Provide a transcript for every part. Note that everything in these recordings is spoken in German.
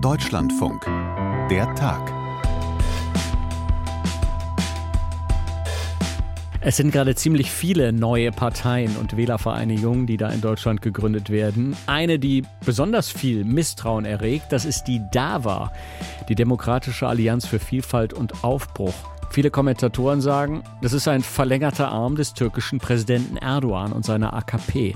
Deutschlandfunk. Der Tag. Es sind gerade ziemlich viele neue Parteien und Wählervereinigungen, die da in Deutschland gegründet werden. Eine, die besonders viel Misstrauen erregt, das ist die DAWA, die Demokratische Allianz für Vielfalt und Aufbruch. Viele Kommentatoren sagen, das ist ein verlängerter Arm des türkischen Präsidenten Erdogan und seiner AKP.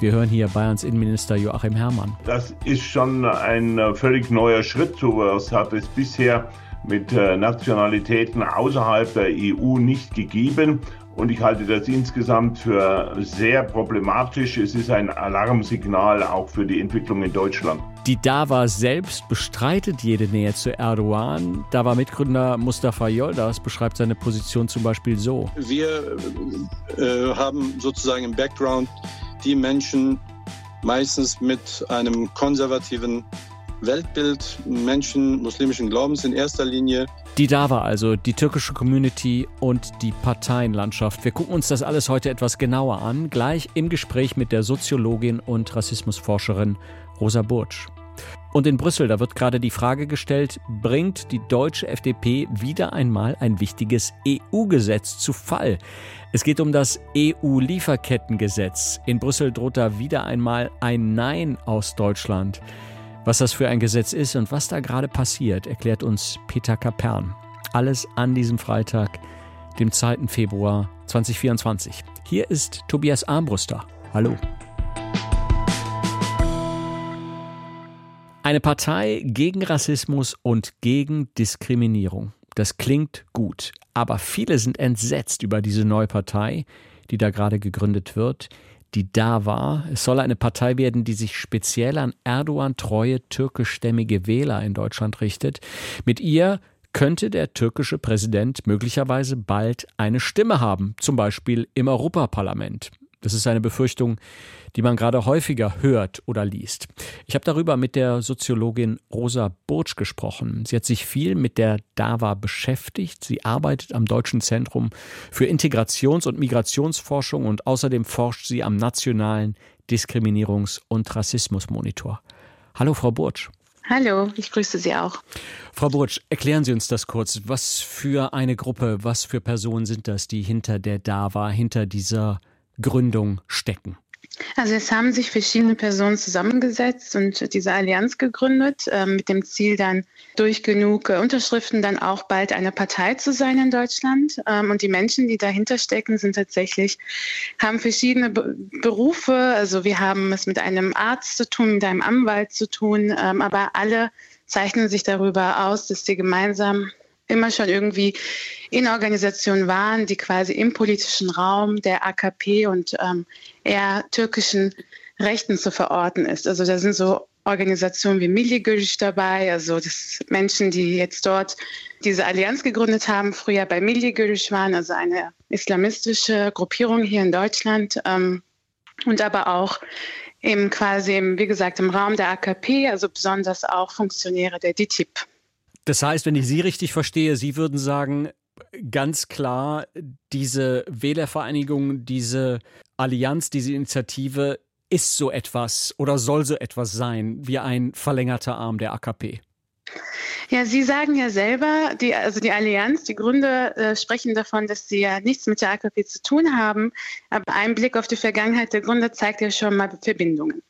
Wir hören hier Bayerns Innenminister Joachim Herrmann. Das ist schon ein äh, völlig neuer Schritt. Sowas hat es bisher mit äh, Nationalitäten außerhalb der EU nicht gegeben. Und ich halte das insgesamt für sehr problematisch. Es ist ein Alarmsignal auch für die Entwicklung in Deutschland. Die DAWA selbst bestreitet jede Nähe zu Erdogan. DAWA-Mitgründer Mustafa Yoldas beschreibt seine Position zum Beispiel so. Wir äh, haben sozusagen im Background die Menschen meistens mit einem konservativen Weltbild, Menschen muslimischen Glaubens in erster Linie. Die DAWA also, die türkische Community und die Parteienlandschaft. Wir gucken uns das alles heute etwas genauer an, gleich im Gespräch mit der Soziologin und Rassismusforscherin Rosa Burtsch. Und in Brüssel, da wird gerade die Frage gestellt, bringt die deutsche FDP wieder einmal ein wichtiges EU-Gesetz zu Fall? Es geht um das EU-Lieferkettengesetz. In Brüssel droht da wieder einmal ein Nein aus Deutschland. Was das für ein Gesetz ist und was da gerade passiert, erklärt uns Peter Kapern. Alles an diesem Freitag, dem 2. Februar 2024. Hier ist Tobias Armbruster. Hallo. Eine Partei gegen Rassismus und gegen Diskriminierung. Das klingt gut, aber viele sind entsetzt über diese neue Partei, die da gerade gegründet wird, die da war. Es soll eine Partei werden, die sich speziell an Erdogan treue türkischstämmige Wähler in Deutschland richtet. Mit ihr könnte der türkische Präsident möglicherweise bald eine Stimme haben, zum Beispiel im Europaparlament. Das ist eine Befürchtung, die man gerade häufiger hört oder liest. Ich habe darüber mit der Soziologin Rosa Burtsch gesprochen. Sie hat sich viel mit der DAWA beschäftigt. Sie arbeitet am Deutschen Zentrum für Integrations- und Migrationsforschung und außerdem forscht sie am Nationalen Diskriminierungs- und Rassismusmonitor. Hallo, Frau Burtsch. Hallo, ich grüße Sie auch. Frau Burtsch, erklären Sie uns das kurz. Was für eine Gruppe, was für Personen sind das, die hinter der DAWA, hinter dieser Gründung stecken? Also es haben sich verschiedene Personen zusammengesetzt und diese Allianz gegründet, äh, mit dem Ziel dann durch genug äh, Unterschriften dann auch bald eine Partei zu sein in Deutschland. Ähm, und die Menschen, die dahinter stecken, sind tatsächlich, haben verschiedene Be Berufe. Also wir haben es mit einem Arzt zu tun, mit einem Anwalt zu tun, ähm, aber alle zeichnen sich darüber aus, dass sie gemeinsam immer schon irgendwie in Organisationen waren, die quasi im politischen Raum der AKP und ähm, eher türkischen Rechten zu verorten ist. Also da sind so Organisationen wie Milli dabei, also das Menschen, die jetzt dort diese Allianz gegründet haben, früher bei Milli waren, also eine islamistische Gruppierung hier in Deutschland ähm, und aber auch eben quasi, im, wie gesagt, im Raum der AKP, also besonders auch Funktionäre der DITIB. Das heißt, wenn ich Sie richtig verstehe, Sie würden sagen, ganz klar, diese Wählervereinigung, diese Allianz, diese Initiative ist so etwas oder soll so etwas sein wie ein verlängerter Arm der AKP. Ja, Sie sagen ja selber, die, also die Allianz, die Gründer äh, sprechen davon, dass sie ja nichts mit der AKP zu tun haben. Aber ein Blick auf die Vergangenheit der Gründer zeigt ja schon mal Verbindungen.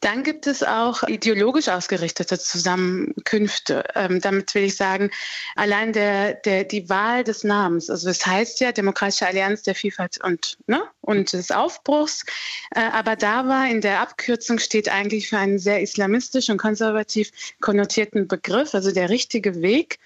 Dann gibt es auch ideologisch ausgerichtete Zusammenkünfte. Ähm, damit will ich sagen, allein der, der, die Wahl des Namens, also das heißt ja Demokratische Allianz der Vielfalt und, ne, und des Aufbruchs. Äh, aber da war in der Abkürzung steht eigentlich für einen sehr islamistisch und konservativ konnotierten Begriff, also der richtige Weg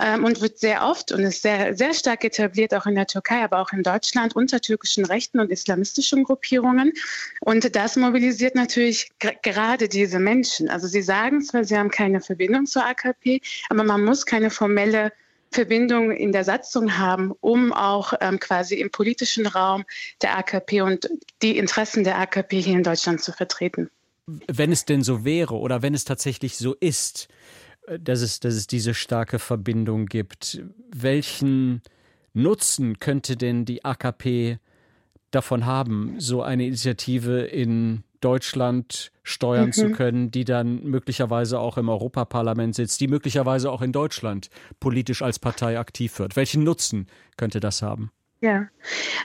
ähm, und wird sehr oft und ist sehr, sehr stark etabliert, auch in der Türkei, aber auch in Deutschland, unter türkischen Rechten und islamistischen Gruppierungen. Und das mobilisiert natürlich gerade diese Menschen. Also sie sagen zwar, sie haben keine Verbindung zur AKP, aber man muss keine formelle Verbindung in der Satzung haben, um auch ähm, quasi im politischen Raum der AKP und die Interessen der AKP hier in Deutschland zu vertreten. Wenn es denn so wäre oder wenn es tatsächlich so ist, dass es, dass es diese starke Verbindung gibt. Welchen Nutzen könnte denn die AKP davon haben, so eine Initiative in Deutschland steuern mhm. zu können, die dann möglicherweise auch im Europaparlament sitzt, die möglicherweise auch in Deutschland politisch als Partei aktiv wird. Welchen Nutzen könnte das haben? Ja,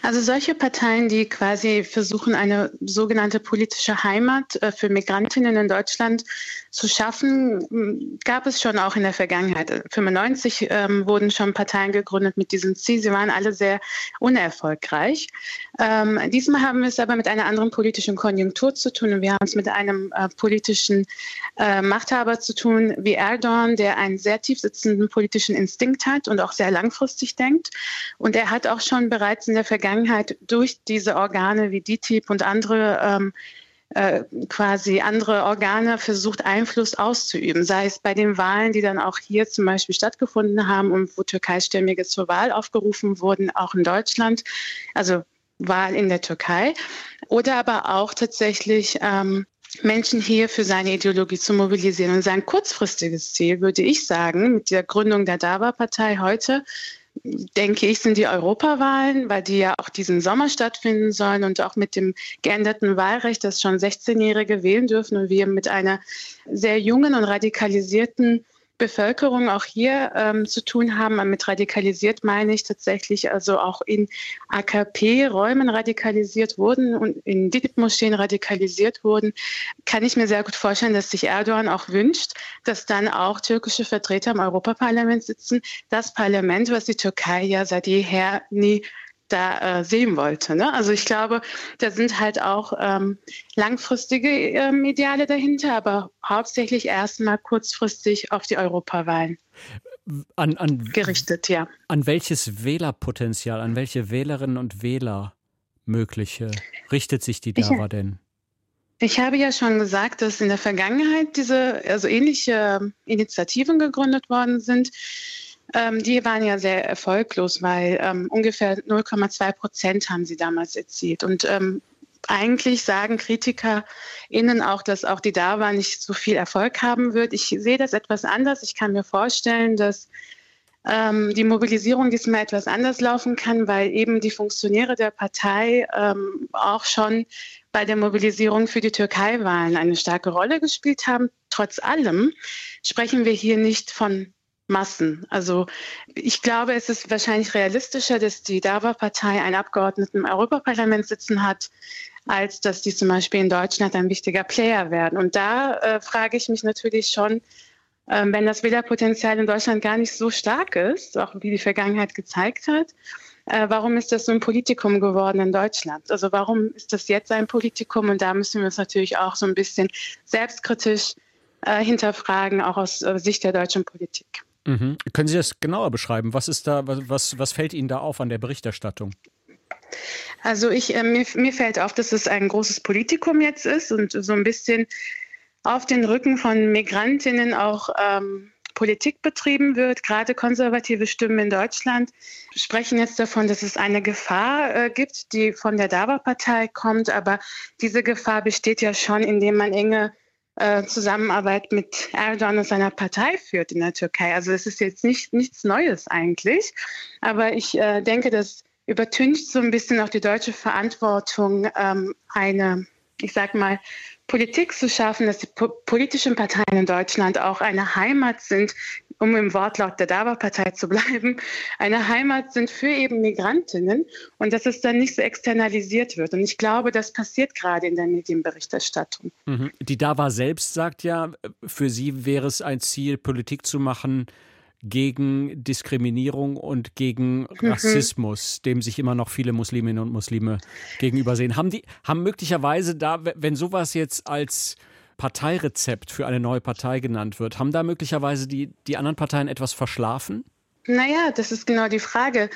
also solche Parteien, die quasi versuchen, eine sogenannte politische Heimat äh, für Migrantinnen in Deutschland zu schaffen, gab es schon auch in der Vergangenheit. 1995 ähm, wurden schon Parteien gegründet mit diesem Ziel. Sie waren alle sehr unerfolgreich. Ähm, diesmal haben wir es aber mit einer anderen politischen Konjunktur zu tun. Wir haben es mit einem äh, politischen äh, Machthaber zu tun wie Erdogan, der einen sehr tief sitzenden politischen Instinkt hat und auch sehr langfristig denkt. Und er hat auch schon bereits in der Vergangenheit durch diese Organe wie DTIP und andere ähm, äh, quasi andere Organe versucht, Einfluss auszuüben, sei es bei den Wahlen, die dann auch hier zum Beispiel stattgefunden haben und wo Türkeistämmige zur Wahl aufgerufen wurden, auch in Deutschland, also Wahl in der Türkei, oder aber auch tatsächlich ähm, Menschen hier für seine Ideologie zu mobilisieren. Und sein kurzfristiges Ziel, würde ich sagen, mit der Gründung der DAWA-Partei heute, denke ich, sind die Europawahlen, weil die ja auch diesen Sommer stattfinden sollen und auch mit dem geänderten Wahlrecht, dass schon 16-Jährige wählen dürfen und wir mit einer sehr jungen und radikalisierten Bevölkerung auch hier ähm, zu tun haben. Mit radikalisiert meine ich tatsächlich also auch in AKP-Räumen radikalisiert wurden und in DITIB-Moscheen radikalisiert wurden, kann ich mir sehr gut vorstellen, dass sich Erdogan auch wünscht, dass dann auch türkische Vertreter im Europaparlament sitzen. Das Parlament, was die Türkei ja seit jeher nie da äh, sehen wollte. Ne? Also ich glaube, da sind halt auch ähm, langfristige ähm, Ideale dahinter, aber hauptsächlich erstmal kurzfristig auf die Europawahlen. An, an, gerichtet, ja. An welches Wählerpotenzial, an welche Wählerinnen und Wähler mögliche richtet sich die DAWA denn? Ich habe ja schon gesagt, dass in der Vergangenheit diese, also ähnliche Initiativen gegründet worden sind. Ähm, die waren ja sehr erfolglos, weil ähm, ungefähr 0,2 Prozent haben sie damals erzielt. Und ähm, eigentlich sagen KritikerInnen auch, dass auch die DAWA nicht so viel Erfolg haben wird. Ich sehe das etwas anders. Ich kann mir vorstellen, dass ähm, die Mobilisierung diesmal etwas anders laufen kann, weil eben die Funktionäre der Partei ähm, auch schon bei der Mobilisierung für die Türkei-Wahlen eine starke Rolle gespielt haben. Trotz allem sprechen wir hier nicht von Massen. Also ich glaube, es ist wahrscheinlich realistischer, dass die DAWA-Partei einen Abgeordneten im Europaparlament sitzen hat, als dass die zum Beispiel in Deutschland ein wichtiger Player werden. Und da äh, frage ich mich natürlich schon, äh, wenn das Wählerpotenzial in Deutschland gar nicht so stark ist, auch wie die Vergangenheit gezeigt hat, äh, warum ist das so ein Politikum geworden in Deutschland? Also warum ist das jetzt ein Politikum? Und da müssen wir uns natürlich auch so ein bisschen selbstkritisch äh, hinterfragen, auch aus äh, Sicht der deutschen Politik. Mhm. Können Sie das genauer beschreiben? Was ist da, was, was fällt Ihnen da auf an der Berichterstattung? Also ich, äh, mir, mir fällt auf, dass es ein großes Politikum jetzt ist und so ein bisschen auf den Rücken von Migrantinnen auch ähm, Politik betrieben wird. Gerade konservative Stimmen in Deutschland sprechen jetzt davon, dass es eine Gefahr äh, gibt, die von der DAWA-Partei kommt. Aber diese Gefahr besteht ja schon, indem man enge äh, Zusammenarbeit mit Erdogan und seiner Partei führt in der Türkei. Also es ist jetzt nicht, nichts Neues eigentlich. Aber ich äh, denke, das übertüncht so ein bisschen auch die deutsche Verantwortung, ähm, eine, ich sag mal, Politik zu schaffen, dass die po politischen Parteien in Deutschland auch eine Heimat sind, um im Wortlaut der DAWA-Partei zu bleiben, eine Heimat sind für eben Migrantinnen und dass es dann nicht so externalisiert wird. Und ich glaube, das passiert gerade in der Medienberichterstattung. Mhm. Die DAWA selbst sagt ja, für sie wäre es ein Ziel, Politik zu machen, gegen Diskriminierung und gegen mhm. Rassismus, dem sich immer noch viele Musliminnen und Muslime gegenübersehen. Haben die, haben möglicherweise da, wenn sowas jetzt als Parteirezept für eine neue Partei genannt wird, haben da möglicherweise die, die anderen Parteien etwas verschlafen? Naja, das ist genau die Frage.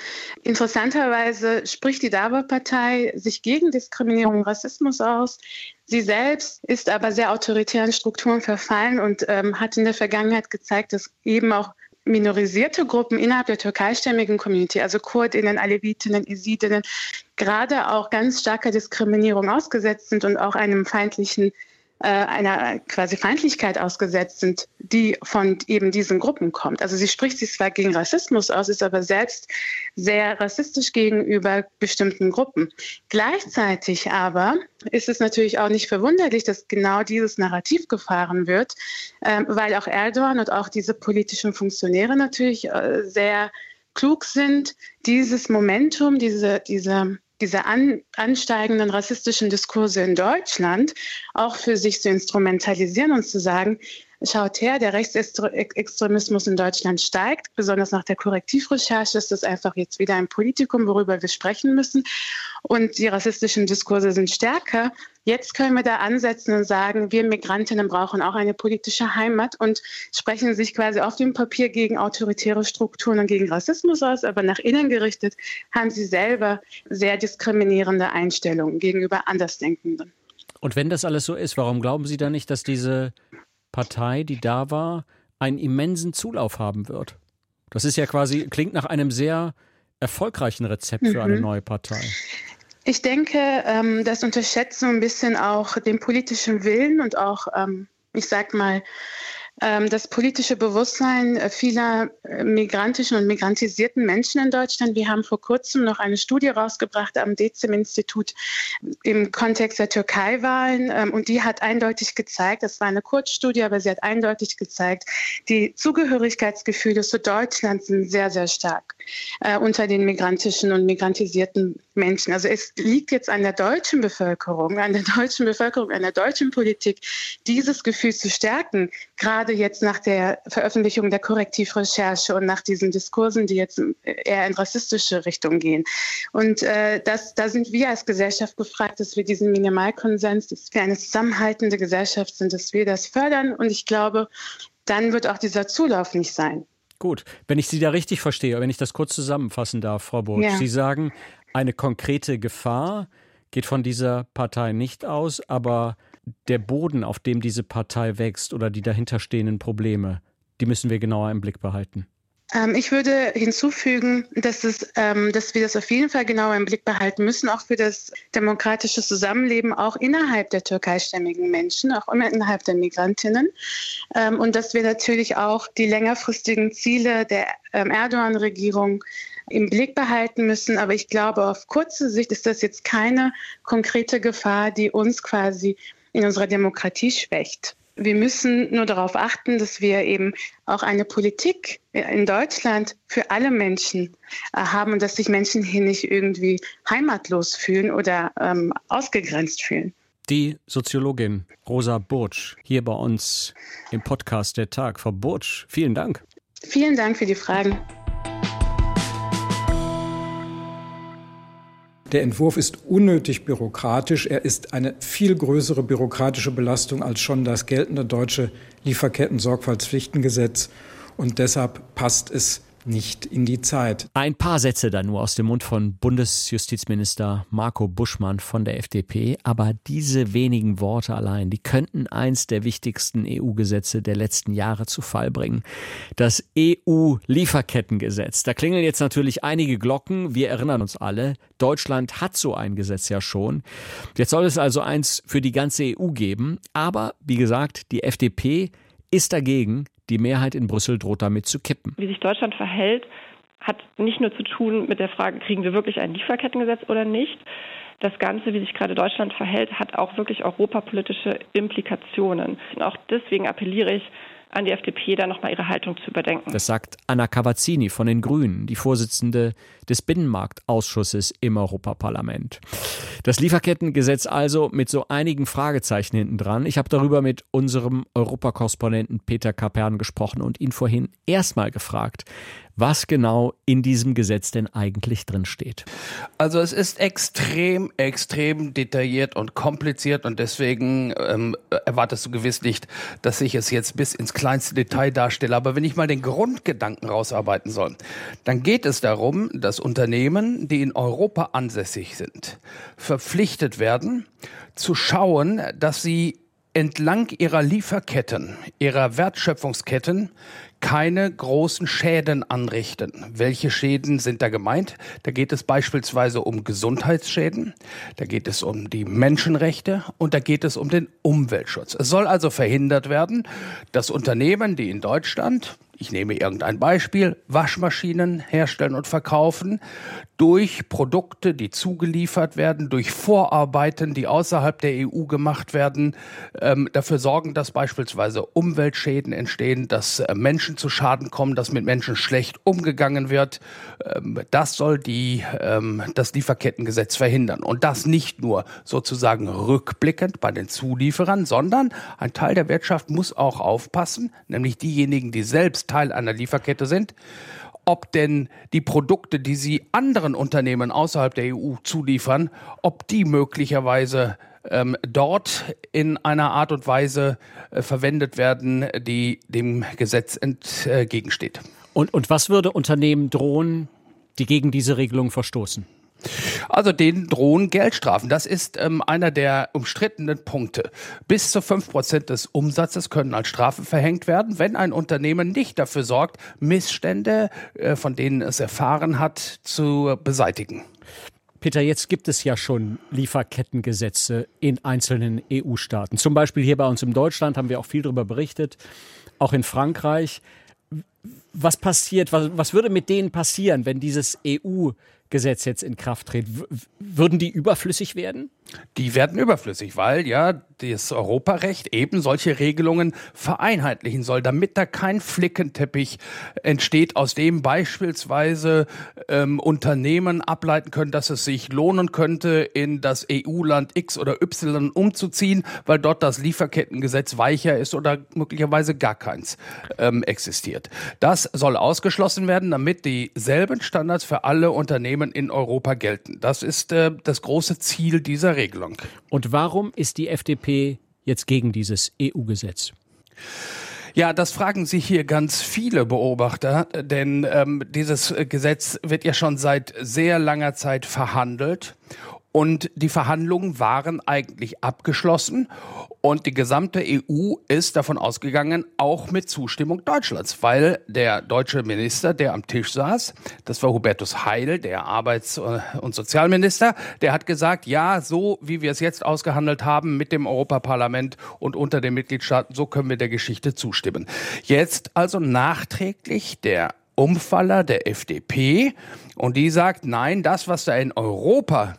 Interessanterweise spricht die DAWA-Partei sich gegen Diskriminierung und Rassismus aus. Sie selbst ist aber sehr autoritären Strukturen verfallen und ähm, hat in der Vergangenheit gezeigt, dass eben auch minorisierte Gruppen innerhalb der türkeistämmigen Community, also Kurdinnen, Alevitinnen, Isidinnen, gerade auch ganz starker Diskriminierung ausgesetzt sind und auch einem feindlichen einer quasi Feindlichkeit ausgesetzt sind, die von eben diesen Gruppen kommt. Also sie spricht sich zwar gegen Rassismus aus, ist aber selbst sehr rassistisch gegenüber bestimmten Gruppen. Gleichzeitig aber ist es natürlich auch nicht verwunderlich, dass genau dieses Narrativ gefahren wird, äh, weil auch Erdogan und auch diese politischen Funktionäre natürlich äh, sehr klug sind, dieses Momentum, diese, diese diese an, ansteigenden rassistischen Diskurse in Deutschland auch für sich zu instrumentalisieren und zu sagen, schaut her, der Rechtsextremismus in Deutschland steigt. Besonders nach der Korrektivrecherche ist das einfach jetzt wieder ein Politikum, worüber wir sprechen müssen. Und die rassistischen Diskurse sind stärker. Jetzt können wir da ansetzen und sagen, wir Migrantinnen brauchen auch eine politische Heimat und sprechen sich quasi auf dem Papier gegen autoritäre Strukturen und gegen Rassismus aus, aber nach innen gerichtet haben sie selber sehr diskriminierende Einstellungen gegenüber Andersdenkenden. Und wenn das alles so ist, warum glauben Sie dann nicht, dass diese Partei, die da war, einen immensen Zulauf haben wird. Das ist ja quasi, klingt nach einem sehr erfolgreichen Rezept für eine mhm. neue Partei. Ich denke, ähm, das unterschätzt so ein bisschen auch den politischen Willen und auch, ähm, ich sag mal, das politische Bewusstsein äh, vieler äh, migrantischen und migrantisierten Menschen in Deutschland. Wir haben vor kurzem noch eine Studie rausgebracht am Dezim-Institut im Kontext der Türkei-Wahlen ähm, und die hat eindeutig gezeigt, das war eine Kurzstudie, aber sie hat eindeutig gezeigt, die Zugehörigkeitsgefühle zu Deutschland sind sehr, sehr stark äh, unter den migrantischen und migrantisierten Menschen. Also es liegt jetzt an der deutschen Bevölkerung, an der deutschen Bevölkerung, an der deutschen Politik, dieses Gefühl zu stärken, gerade jetzt nach der Veröffentlichung der Korrektivrecherche und nach diesen Diskursen, die jetzt eher in rassistische Richtung gehen. Und äh, das, da sind wir als Gesellschaft gefragt, dass wir diesen Minimalkonsens, dass wir eine zusammenhaltende Gesellschaft sind, dass wir das fördern. Und ich glaube, dann wird auch dieser Zulauf nicht sein. Gut, wenn ich Sie da richtig verstehe, wenn ich das kurz zusammenfassen darf, Frau Burg. Ja. Sie sagen, eine konkrete Gefahr geht von dieser Partei nicht aus, aber der Boden, auf dem diese Partei wächst oder die dahinterstehenden Probleme, die müssen wir genauer im Blick behalten. Ähm, ich würde hinzufügen, dass, es, ähm, dass wir das auf jeden Fall genauer im Blick behalten müssen, auch für das demokratische Zusammenleben, auch innerhalb der türkeistämmigen Menschen, auch innerhalb der Migrantinnen. Ähm, und dass wir natürlich auch die längerfristigen Ziele der ähm, Erdogan-Regierung im Blick behalten müssen. Aber ich glaube, auf kurze Sicht ist das jetzt keine konkrete Gefahr, die uns quasi in unserer Demokratie schwächt. Wir müssen nur darauf achten, dass wir eben auch eine Politik in Deutschland für alle Menschen äh, haben und dass sich Menschen hier nicht irgendwie heimatlos fühlen oder ähm, ausgegrenzt fühlen. Die Soziologin Rosa Burtsch hier bei uns im Podcast Der Tag. Frau Burtsch, vielen Dank. Vielen Dank für die Fragen. Der Entwurf ist unnötig bürokratisch. Er ist eine viel größere bürokratische Belastung als schon das geltende deutsche Lieferketten-Sorgfaltspflichtengesetz. Und deshalb passt es nicht in die Zeit. Ein paar Sätze dann nur aus dem Mund von Bundesjustizminister Marco Buschmann von der FDP, aber diese wenigen Worte allein, die könnten eins der wichtigsten EU-Gesetze der letzten Jahre zu Fall bringen. Das EU-Lieferkettengesetz. Da klingeln jetzt natürlich einige Glocken, wir erinnern uns alle, Deutschland hat so ein Gesetz ja schon. Jetzt soll es also eins für die ganze EU geben, aber wie gesagt, die FDP ist dagegen, die Mehrheit in Brüssel droht damit zu kippen. Wie sich Deutschland verhält, hat nicht nur zu tun mit der Frage, kriegen wir wirklich ein Lieferkettengesetz oder nicht. Das Ganze, wie sich gerade Deutschland verhält, hat auch wirklich europapolitische Implikationen. Und auch deswegen appelliere ich an die FDP, da nochmal ihre Haltung zu überdenken. Das sagt Anna Cavazzini von den Grünen, die Vorsitzende des Binnenmarktausschusses im Europaparlament. Das Lieferkettengesetz also mit so einigen Fragezeichen hinten dran. Ich habe darüber mit unserem Europakorrespondenten Peter Kapern gesprochen und ihn vorhin erstmal gefragt, was genau in diesem Gesetz denn eigentlich drin steht. Also es ist extrem, extrem detailliert und kompliziert und deswegen ähm, erwartest du gewiss nicht, dass ich es jetzt bis ins kleinste Detail darstelle. Aber wenn ich mal den Grundgedanken rausarbeiten soll, dann geht es darum, dass Unternehmen, die in Europa ansässig sind, verpflichtet werden, zu schauen, dass sie entlang ihrer Lieferketten, ihrer Wertschöpfungsketten keine großen Schäden anrichten. Welche Schäden sind da gemeint? Da geht es beispielsweise um Gesundheitsschäden, da geht es um die Menschenrechte und da geht es um den Umweltschutz. Es soll also verhindert werden, dass Unternehmen, die in Deutschland ich nehme irgendein Beispiel, Waschmaschinen herstellen und verkaufen, durch Produkte, die zugeliefert werden, durch Vorarbeiten, die außerhalb der EU gemacht werden, ähm, dafür sorgen, dass beispielsweise Umweltschäden entstehen, dass äh, Menschen zu Schaden kommen, dass mit Menschen schlecht umgegangen wird. Ähm, das soll die, ähm, das Lieferkettengesetz verhindern. Und das nicht nur sozusagen rückblickend bei den Zulieferern, sondern ein Teil der Wirtschaft muss auch aufpassen, nämlich diejenigen, die selbst Teil einer Lieferkette sind, ob denn die Produkte, die sie anderen Unternehmen außerhalb der EU zuliefern, ob die möglicherweise ähm, dort in einer Art und Weise äh, verwendet werden, die dem Gesetz entgegensteht. Und, und was würde Unternehmen drohen, die gegen diese Regelung verstoßen? Also den drohen Geldstrafen. Das ist ähm, einer der umstrittenen Punkte. Bis zu fünf Prozent des Umsatzes können als Strafe verhängt werden, wenn ein Unternehmen nicht dafür sorgt, Missstände, äh, von denen es erfahren hat, zu beseitigen. Peter, jetzt gibt es ja schon Lieferkettengesetze in einzelnen EU-Staaten. Zum Beispiel hier bei uns in Deutschland haben wir auch viel darüber berichtet, auch in Frankreich. Was passiert, was, was würde mit denen passieren, wenn dieses EU Gesetz jetzt in Kraft tritt, würden die überflüssig werden? Die werden überflüssig, weil ja das Europarecht eben solche Regelungen vereinheitlichen soll, damit da kein Flickenteppich entsteht, aus dem beispielsweise ähm, Unternehmen ableiten können, dass es sich lohnen könnte, in das EU-Land X oder Y umzuziehen, weil dort das Lieferkettengesetz weicher ist oder möglicherweise gar keins ähm, existiert. Das soll ausgeschlossen werden, damit dieselben Standards für alle Unternehmen in Europa gelten. Das ist äh, das große Ziel dieser Regelung. Und warum ist die FDP jetzt gegen dieses EU-Gesetz? Ja, das fragen sich hier ganz viele Beobachter, denn ähm, dieses Gesetz wird ja schon seit sehr langer Zeit verhandelt und die Verhandlungen waren eigentlich abgeschlossen. Und die gesamte EU ist davon ausgegangen, auch mit Zustimmung Deutschlands, weil der deutsche Minister, der am Tisch saß, das war Hubertus Heil, der Arbeits- und Sozialminister, der hat gesagt, ja, so wie wir es jetzt ausgehandelt haben mit dem Europaparlament und unter den Mitgliedstaaten, so können wir der Geschichte zustimmen. Jetzt also nachträglich der Umfaller der FDP und die sagt, nein, das, was da in Europa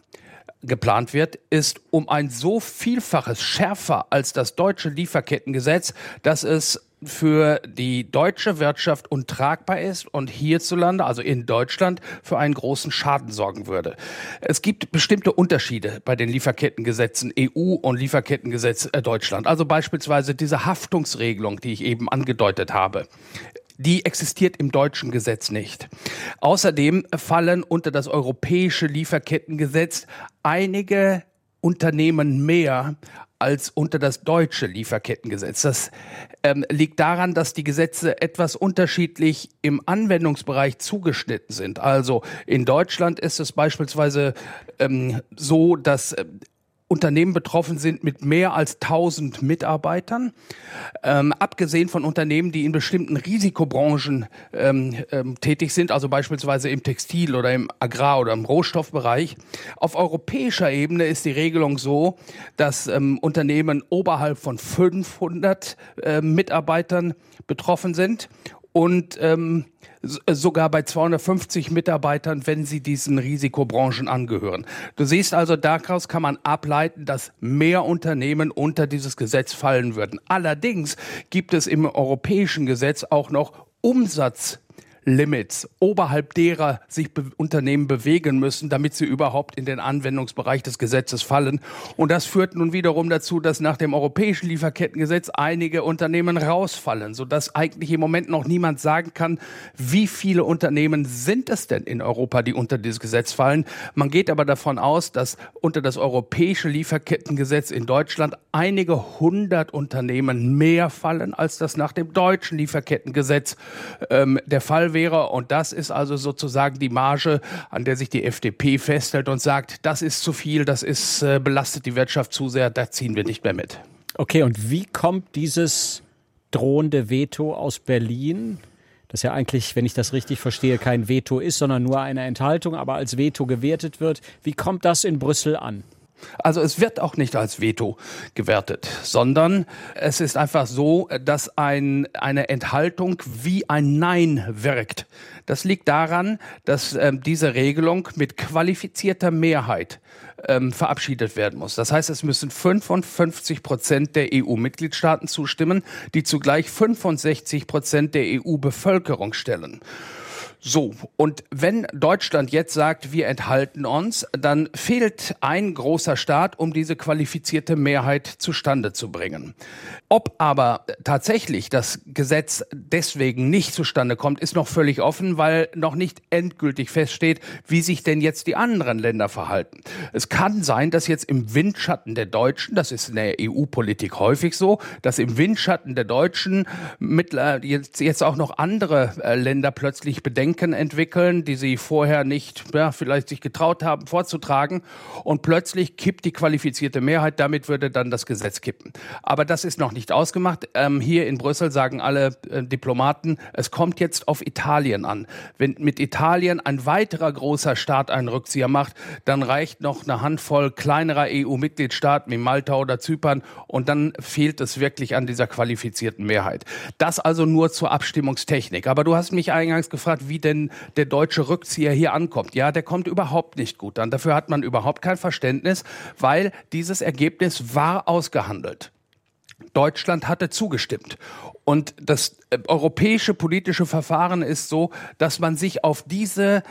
geplant wird, ist um ein so Vielfaches schärfer als das deutsche Lieferkettengesetz, dass es für die deutsche Wirtschaft untragbar ist und hierzulande, also in Deutschland, für einen großen Schaden sorgen würde. Es gibt bestimmte Unterschiede bei den Lieferkettengesetzen EU und Lieferkettengesetz äh, Deutschland. Also beispielsweise diese Haftungsregelung, die ich eben angedeutet habe die existiert im deutschen Gesetz nicht. Außerdem fallen unter das europäische Lieferkettengesetz einige Unternehmen mehr als unter das deutsche Lieferkettengesetz. Das ähm, liegt daran, dass die Gesetze etwas unterschiedlich im Anwendungsbereich zugeschnitten sind. Also in Deutschland ist es beispielsweise ähm, so, dass äh, Unternehmen betroffen sind mit mehr als 1000 Mitarbeitern. Ähm, abgesehen von Unternehmen, die in bestimmten Risikobranchen ähm, ähm, tätig sind, also beispielsweise im Textil- oder im Agrar- oder im Rohstoffbereich. Auf europäischer Ebene ist die Regelung so, dass ähm, Unternehmen oberhalb von 500 äh, Mitarbeitern betroffen sind und ähm, sogar bei 250 Mitarbeitern, wenn sie diesen Risikobranchen angehören. Du siehst also, daraus kann man ableiten, dass mehr Unternehmen unter dieses Gesetz fallen würden. Allerdings gibt es im europäischen Gesetz auch noch Umsatz Limits, oberhalb derer sich Be Unternehmen bewegen müssen, damit sie überhaupt in den Anwendungsbereich des Gesetzes fallen. Und das führt nun wiederum dazu, dass nach dem europäischen Lieferkettengesetz einige Unternehmen rausfallen, sodass eigentlich im Moment noch niemand sagen kann, wie viele Unternehmen sind es denn in Europa, die unter dieses Gesetz fallen. Man geht aber davon aus, dass unter das europäische Lieferkettengesetz in Deutschland einige hundert Unternehmen mehr fallen, als das nach dem deutschen Lieferkettengesetz ähm, der Fall wäre wäre. Und das ist also sozusagen die Marge, an der sich die FDP festhält und sagt, das ist zu viel, das ist äh, belastet die Wirtschaft zu sehr, da ziehen wir nicht mehr mit. Okay, und wie kommt dieses drohende Veto aus Berlin, das ja eigentlich, wenn ich das richtig verstehe, kein Veto ist, sondern nur eine Enthaltung, aber als Veto gewertet wird. Wie kommt das in Brüssel an? Also es wird auch nicht als Veto gewertet, sondern es ist einfach so, dass ein, eine Enthaltung wie ein Nein wirkt. Das liegt daran, dass ähm, diese Regelung mit qualifizierter Mehrheit ähm, verabschiedet werden muss. Das heißt, es müssen 55 Prozent der EU-Mitgliedstaaten zustimmen, die zugleich 65 Prozent der EU-Bevölkerung stellen. So, und wenn Deutschland jetzt sagt, wir enthalten uns, dann fehlt ein großer Staat, um diese qualifizierte Mehrheit zustande zu bringen. Ob aber tatsächlich das Gesetz deswegen nicht zustande kommt, ist noch völlig offen, weil noch nicht endgültig feststeht, wie sich denn jetzt die anderen Länder verhalten. Es kann sein, dass jetzt im Windschatten der Deutschen, das ist in der EU-Politik häufig so, dass im Windschatten der Deutschen jetzt, jetzt auch noch andere äh, Länder plötzlich Bedenken entwickeln, die sie vorher nicht, ja, vielleicht sich getraut haben vorzutragen. Und plötzlich kippt die qualifizierte Mehrheit, damit würde dann das Gesetz kippen. Aber das ist noch nicht ausgemacht. Ähm, hier in Brüssel sagen alle äh, Diplomaten, es kommt jetzt auf Italien an. Wenn mit Italien ein weiterer großer Staat einen Rückzieher macht, dann reicht noch eine Handvoll kleinerer EU-Mitgliedstaaten wie Malta oder Zypern und dann fehlt es wirklich an dieser qualifizierten Mehrheit. Das also nur zur Abstimmungstechnik. Aber du hast mich eingangs gefragt, wie denn der deutsche Rückzieher hier ankommt. Ja, der kommt überhaupt nicht gut an. Dafür hat man überhaupt kein Verständnis, weil dieses Ergebnis war ausgehandelt. Deutschland hatte zugestimmt. Und das äh, europäische politische Verfahren ist so, dass man sich auf diese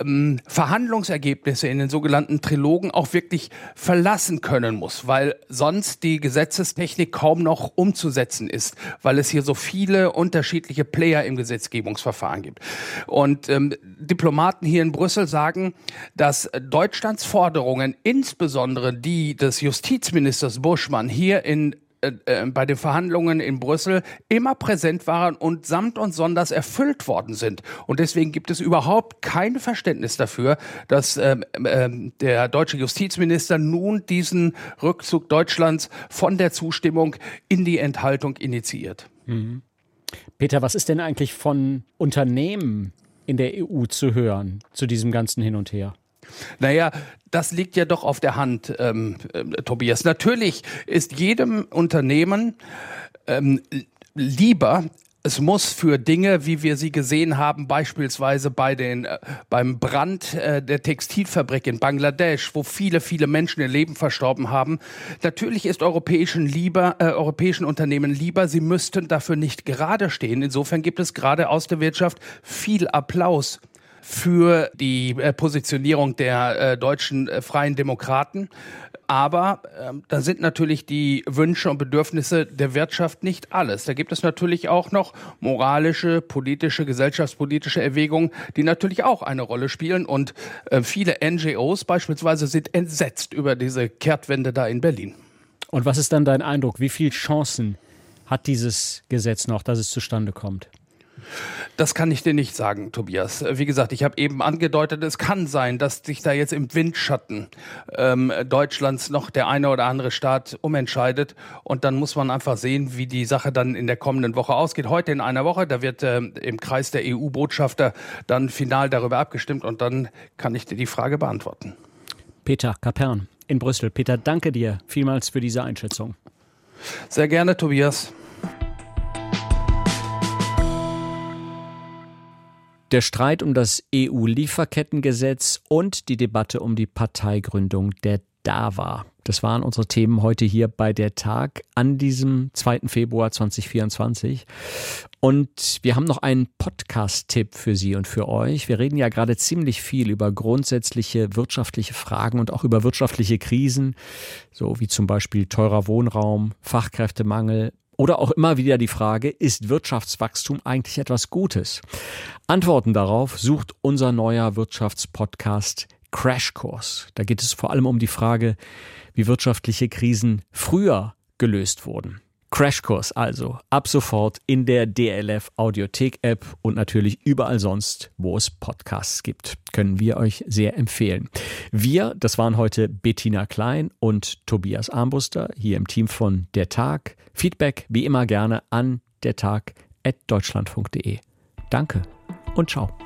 ähm, Verhandlungsergebnisse in den sogenannten Trilogen auch wirklich verlassen können muss, weil sonst die Gesetzestechnik kaum noch umzusetzen ist, weil es hier so viele unterschiedliche Player im Gesetzgebungsverfahren gibt. Und ähm, Diplomaten hier in Brüssel sagen, dass Deutschlands Forderungen, insbesondere die des Justizministers Buschmann, hier in äh, äh, bei den Verhandlungen in Brüssel immer präsent waren und samt und sonders erfüllt worden sind. Und deswegen gibt es überhaupt kein Verständnis dafür, dass äh, äh, der deutsche Justizminister nun diesen Rückzug Deutschlands von der Zustimmung in die Enthaltung initiiert. Mhm. Peter, was ist denn eigentlich von Unternehmen in der EU zu hören zu diesem ganzen Hin und Her? Naja, das liegt ja doch auf der Hand, ähm, äh, Tobias. Natürlich ist jedem Unternehmen ähm, lieber, es muss für Dinge, wie wir sie gesehen haben, beispielsweise bei den, äh, beim Brand äh, der Textilfabrik in Bangladesch, wo viele, viele Menschen ihr Leben verstorben haben, natürlich ist europäischen, lieber, äh, europäischen Unternehmen lieber, sie müssten dafür nicht gerade stehen. Insofern gibt es gerade aus der Wirtschaft viel Applaus für die äh, Positionierung der äh, deutschen äh, Freien Demokraten. Aber äh, da sind natürlich die Wünsche und Bedürfnisse der Wirtschaft nicht alles. Da gibt es natürlich auch noch moralische, politische, gesellschaftspolitische Erwägungen, die natürlich auch eine Rolle spielen. Und äh, viele NGOs beispielsweise sind entsetzt über diese Kehrtwende da in Berlin. Und was ist dann dein Eindruck? Wie viele Chancen hat dieses Gesetz noch, dass es zustande kommt? Das kann ich dir nicht sagen, Tobias. Wie gesagt, ich habe eben angedeutet, es kann sein, dass sich da jetzt im Windschatten ähm, Deutschlands noch der eine oder andere Staat umentscheidet. Und dann muss man einfach sehen, wie die Sache dann in der kommenden Woche ausgeht. Heute in einer Woche, da wird äh, im Kreis der EU-Botschafter dann final darüber abgestimmt und dann kann ich dir die Frage beantworten. Peter Kapern in Brüssel. Peter, danke dir vielmals für diese Einschätzung. Sehr gerne, Tobias. Der Streit um das EU-Lieferkettengesetz und die Debatte um die Parteigründung der DAWA. Das waren unsere Themen heute hier bei der Tag an diesem 2. Februar 2024. Und wir haben noch einen Podcast-Tipp für Sie und für euch. Wir reden ja gerade ziemlich viel über grundsätzliche wirtschaftliche Fragen und auch über wirtschaftliche Krisen, so wie zum Beispiel teurer Wohnraum, Fachkräftemangel, oder auch immer wieder die Frage, ist Wirtschaftswachstum eigentlich etwas Gutes? Antworten darauf sucht unser neuer Wirtschaftspodcast Crashkurs. Da geht es vor allem um die Frage, wie wirtschaftliche Krisen früher gelöst wurden. Crashkurs also ab sofort in der DLF Audiothek App und natürlich überall sonst, wo es Podcasts gibt. Können wir euch sehr empfehlen. Wir, das waren heute Bettina Klein und Tobias Armbuster hier im Team von Der Tag. Feedback wie immer gerne an der Tag at deutschlandfunk.de. Danke und ciao.